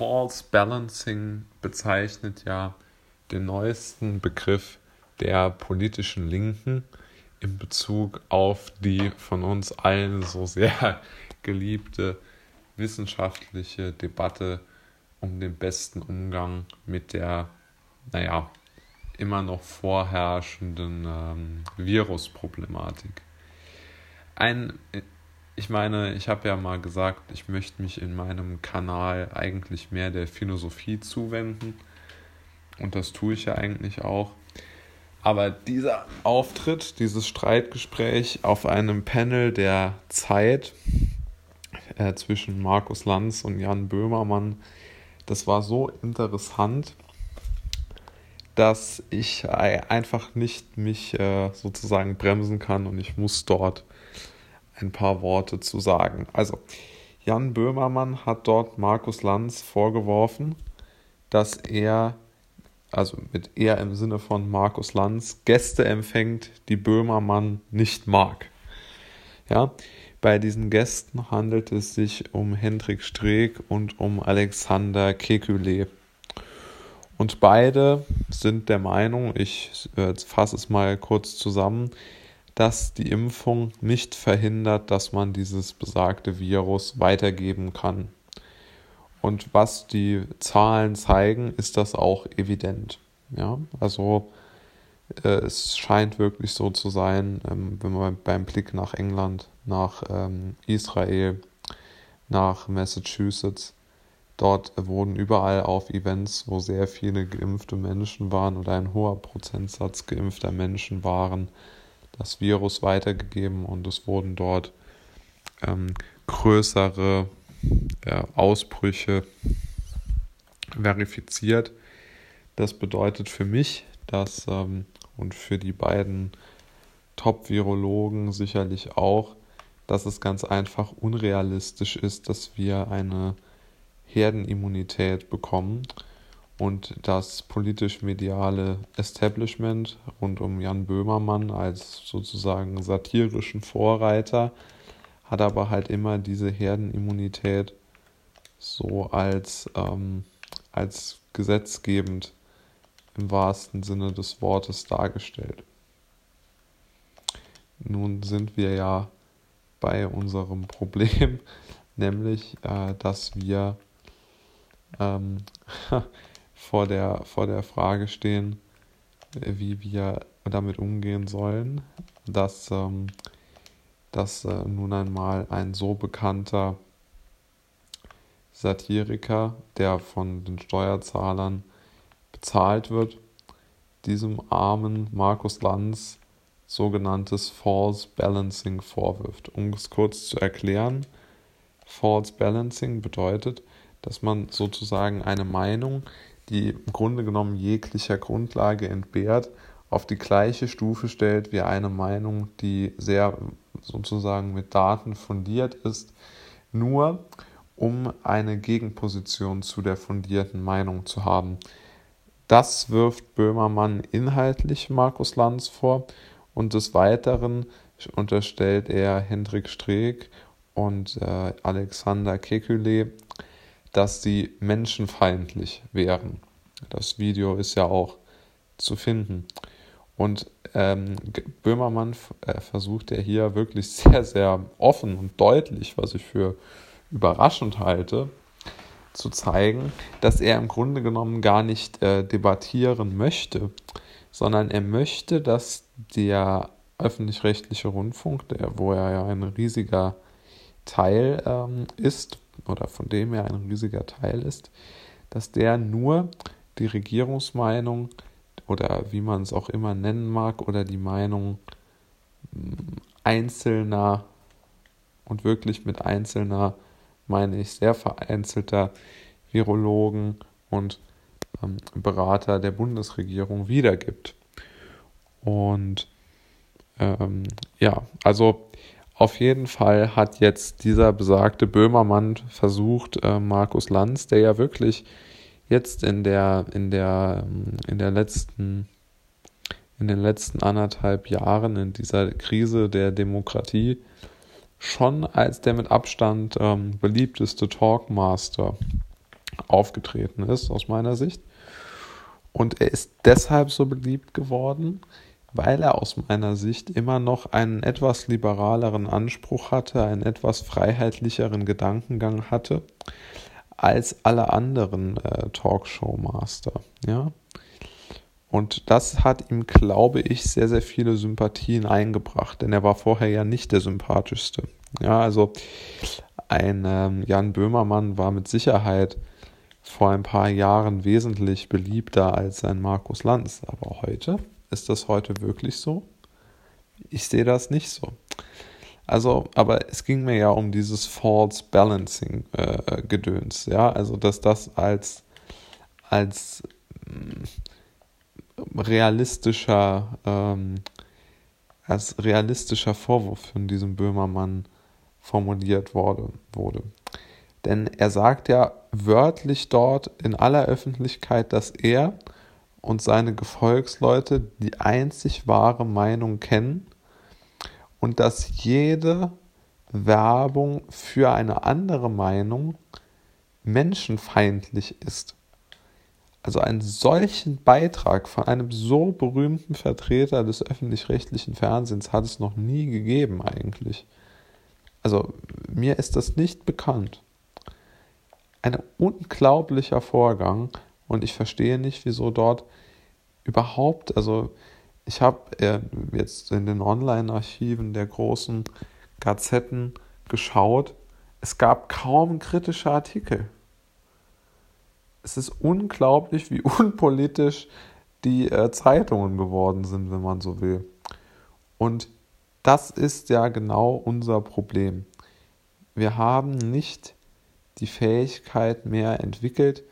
False Balancing bezeichnet ja den neuesten Begriff der politischen Linken in Bezug auf die von uns allen so sehr geliebte wissenschaftliche Debatte um den besten Umgang mit der, naja, immer noch vorherrschenden ähm, Virusproblematik. Ein, ich meine, ich habe ja mal gesagt, ich möchte mich in meinem Kanal eigentlich mehr der Philosophie zuwenden. Und das tue ich ja eigentlich auch. Aber dieser Auftritt, dieses Streitgespräch auf einem Panel der Zeit äh, zwischen Markus Lanz und Jan Böhmermann, das war so interessant, dass ich einfach nicht mich äh, sozusagen bremsen kann und ich muss dort ein paar Worte zu sagen. Also, Jan Böhmermann hat dort Markus Lanz vorgeworfen, dass er, also mit er im Sinne von Markus Lanz, Gäste empfängt, die Böhmermann nicht mag. Ja, bei diesen Gästen handelt es sich um Hendrik Streeck und um Alexander Kekulé. Und beide sind der Meinung, ich äh, fasse es mal kurz zusammen, dass die Impfung nicht verhindert, dass man dieses besagte Virus weitergeben kann. Und was die Zahlen zeigen, ist das auch evident. Ja, also äh, es scheint wirklich so zu sein, ähm, wenn man beim Blick nach England, nach ähm, Israel, nach Massachusetts, dort wurden überall auf Events, wo sehr viele geimpfte Menschen waren oder ein hoher Prozentsatz geimpfter Menschen waren, das Virus weitergegeben und es wurden dort ähm, größere ja, Ausbrüche verifiziert. Das bedeutet für mich, dass ähm, und für die beiden Top-Virologen sicherlich auch, dass es ganz einfach unrealistisch ist, dass wir eine Herdenimmunität bekommen und das politisch-mediale Establishment rund um Jan Böhmermann als sozusagen satirischen Vorreiter hat aber halt immer diese Herdenimmunität so als, ähm, als gesetzgebend im wahrsten Sinne des Wortes dargestellt. Nun sind wir ja bei unserem Problem, nämlich äh, dass wir ähm, vor der, vor der Frage stehen, wie wir damit umgehen sollen, dass, ähm, dass äh, nun einmal ein so bekannter Satiriker, der von den Steuerzahlern bezahlt wird, diesem armen Markus Lanz sogenanntes False Balancing vorwirft. Um es kurz zu erklären, False Balancing bedeutet, dass man sozusagen eine Meinung, die im Grunde genommen jeglicher Grundlage entbehrt, auf die gleiche Stufe stellt wie eine Meinung, die sehr sozusagen mit Daten fundiert ist, nur um eine Gegenposition zu der fundierten Meinung zu haben. Das wirft Böhmermann inhaltlich Markus Lanz vor und des Weiteren unterstellt er Hendrik Streeck und äh, Alexander Kekulé dass sie menschenfeindlich wären. Das Video ist ja auch zu finden. Und ähm, Böhmermann äh, versucht ja hier wirklich sehr, sehr offen und deutlich, was ich für überraschend halte, zu zeigen, dass er im Grunde genommen gar nicht äh, debattieren möchte, sondern er möchte, dass der öffentlich-rechtliche Rundfunk, der, wo er ja ein riesiger Teil ähm, ist, oder von dem er ein riesiger Teil ist, dass der nur die Regierungsmeinung oder wie man es auch immer nennen mag oder die Meinung hm, einzelner und wirklich mit einzelner meine ich sehr vereinzelter Virologen und ähm, Berater der Bundesregierung wiedergibt. Und ähm, ja, also auf jeden Fall hat jetzt dieser besagte Böhmermann versucht, äh, Markus Lanz, der ja wirklich jetzt in der, in der, in der letzten, in den letzten anderthalb Jahren in dieser Krise der Demokratie schon als der mit Abstand ähm, beliebteste Talkmaster aufgetreten ist, aus meiner Sicht. Und er ist deshalb so beliebt geworden, weil er aus meiner Sicht immer noch einen etwas liberaleren Anspruch hatte, einen etwas freiheitlicheren Gedankengang hatte als alle anderen äh, Talkshow-Master. Ja? Und das hat ihm, glaube ich, sehr, sehr viele Sympathien eingebracht, denn er war vorher ja nicht der sympathischste. Ja, also ein ähm, Jan Böhmermann war mit Sicherheit vor ein paar Jahren wesentlich beliebter als ein Markus Lanz. Aber heute, ist das heute wirklich so? Ich sehe das nicht so. Also, aber es ging mir ja um dieses False Balancing äh, Gedöns, ja, also dass das als als mm, realistischer ähm, als realistischer Vorwurf von diesem Böhmermann formuliert wurde, wurde. Denn er sagt ja wörtlich dort in aller Öffentlichkeit, dass er und seine Gefolgsleute die einzig wahre Meinung kennen und dass jede Werbung für eine andere Meinung menschenfeindlich ist. Also einen solchen Beitrag von einem so berühmten Vertreter des öffentlich-rechtlichen Fernsehens hat es noch nie gegeben eigentlich. Also mir ist das nicht bekannt ein unglaublicher Vorgang und ich verstehe nicht, wieso dort überhaupt, also ich habe äh, jetzt in den Online-Archiven der großen Gazetten geschaut, es gab kaum kritische Artikel. Es ist unglaublich, wie unpolitisch die äh, Zeitungen geworden sind, wenn man so will. Und das ist ja genau unser Problem. Wir haben nicht die Fähigkeit mehr entwickelt,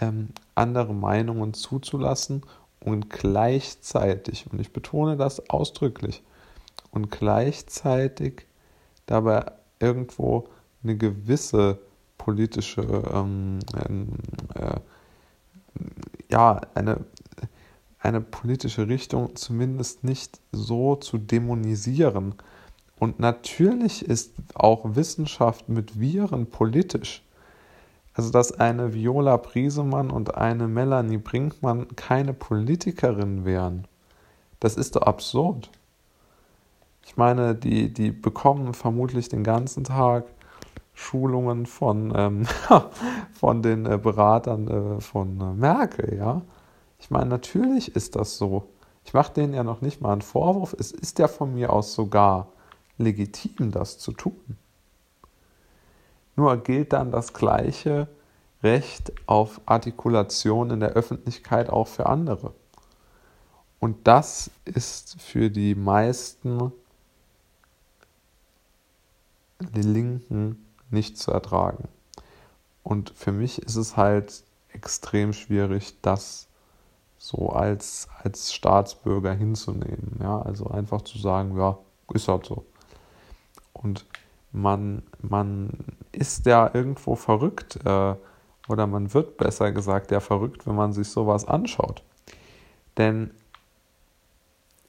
ähm, andere Meinungen zuzulassen und gleichzeitig, und ich betone das ausdrücklich, und gleichzeitig dabei irgendwo eine gewisse politische, ähm, äh, ja, eine, eine politische Richtung zumindest nicht so zu dämonisieren, und natürlich ist auch Wissenschaft mit Viren politisch. Also, dass eine Viola Briesemann und eine Melanie Brinkmann keine Politikerin wären, das ist doch absurd. Ich meine, die, die bekommen vermutlich den ganzen Tag Schulungen von, ähm, von den äh, Beratern äh, von äh, Merkel, ja. Ich meine, natürlich ist das so. Ich mache denen ja noch nicht mal einen Vorwurf. Es ist ja von mir aus sogar legitim, das zu tun. Nur gilt dann das gleiche Recht auf Artikulation in der Öffentlichkeit auch für andere. Und das ist für die meisten Linken nicht zu ertragen. Und für mich ist es halt extrem schwierig, das so als, als Staatsbürger hinzunehmen. Ja, also einfach zu sagen, ja, ist halt so. Und man, man ist ja irgendwo verrückt äh, oder man wird besser gesagt ja verrückt, wenn man sich sowas anschaut. Denn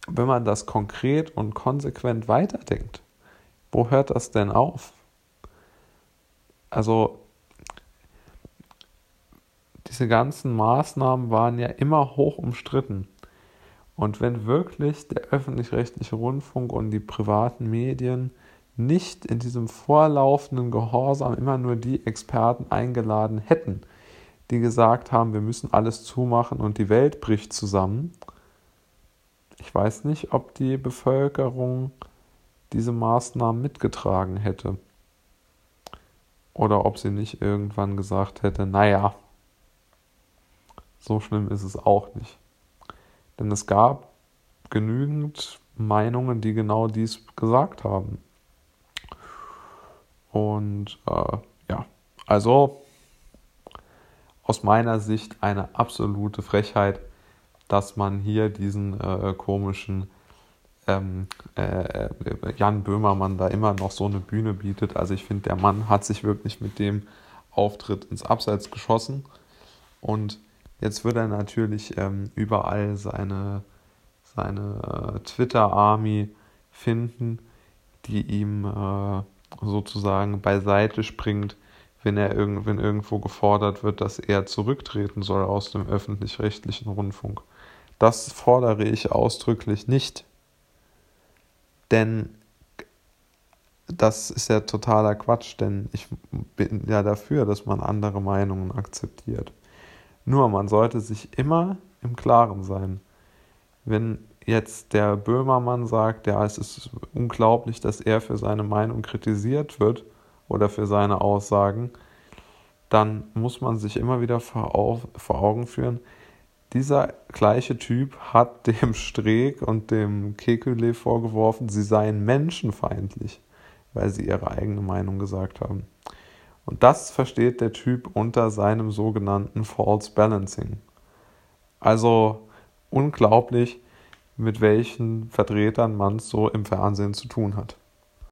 wenn man das konkret und konsequent weiterdenkt, wo hört das denn auf? Also diese ganzen Maßnahmen waren ja immer hoch umstritten. Und wenn wirklich der öffentlich-rechtliche Rundfunk und die privaten Medien nicht in diesem vorlaufenden Gehorsam immer nur die Experten eingeladen hätten, die gesagt haben, wir müssen alles zumachen und die Welt bricht zusammen. Ich weiß nicht, ob die Bevölkerung diese Maßnahmen mitgetragen hätte. Oder ob sie nicht irgendwann gesagt hätte, naja, so schlimm ist es auch nicht. Denn es gab genügend Meinungen, die genau dies gesagt haben. Und äh, ja, also aus meiner Sicht eine absolute Frechheit, dass man hier diesen äh, komischen ähm, äh, Jan Böhmermann da immer noch so eine Bühne bietet. Also ich finde, der Mann hat sich wirklich mit dem Auftritt ins Abseits geschossen. Und jetzt wird er natürlich ähm, überall seine, seine äh, Twitter-Army finden, die ihm äh, sozusagen beiseite springt, wenn er irgend, wenn irgendwo gefordert wird, dass er zurücktreten soll aus dem öffentlich-rechtlichen Rundfunk. Das fordere ich ausdrücklich nicht. Denn das ist ja totaler Quatsch, denn ich bin ja dafür, dass man andere Meinungen akzeptiert. Nur man sollte sich immer im Klaren sein, wenn jetzt der Böhmermann sagt, ja, es ist unglaublich, dass er für seine Meinung kritisiert wird oder für seine Aussagen, dann muss man sich immer wieder vor, Augen führen, dieser gleiche Typ hat dem Streeck und dem Kekulé vorgeworfen, sie seien menschenfeindlich, weil sie ihre eigene Meinung gesagt haben. Und das versteht der Typ unter seinem sogenannten False Balancing. Also unglaublich, mit welchen Vertretern man es so im Fernsehen zu tun hat.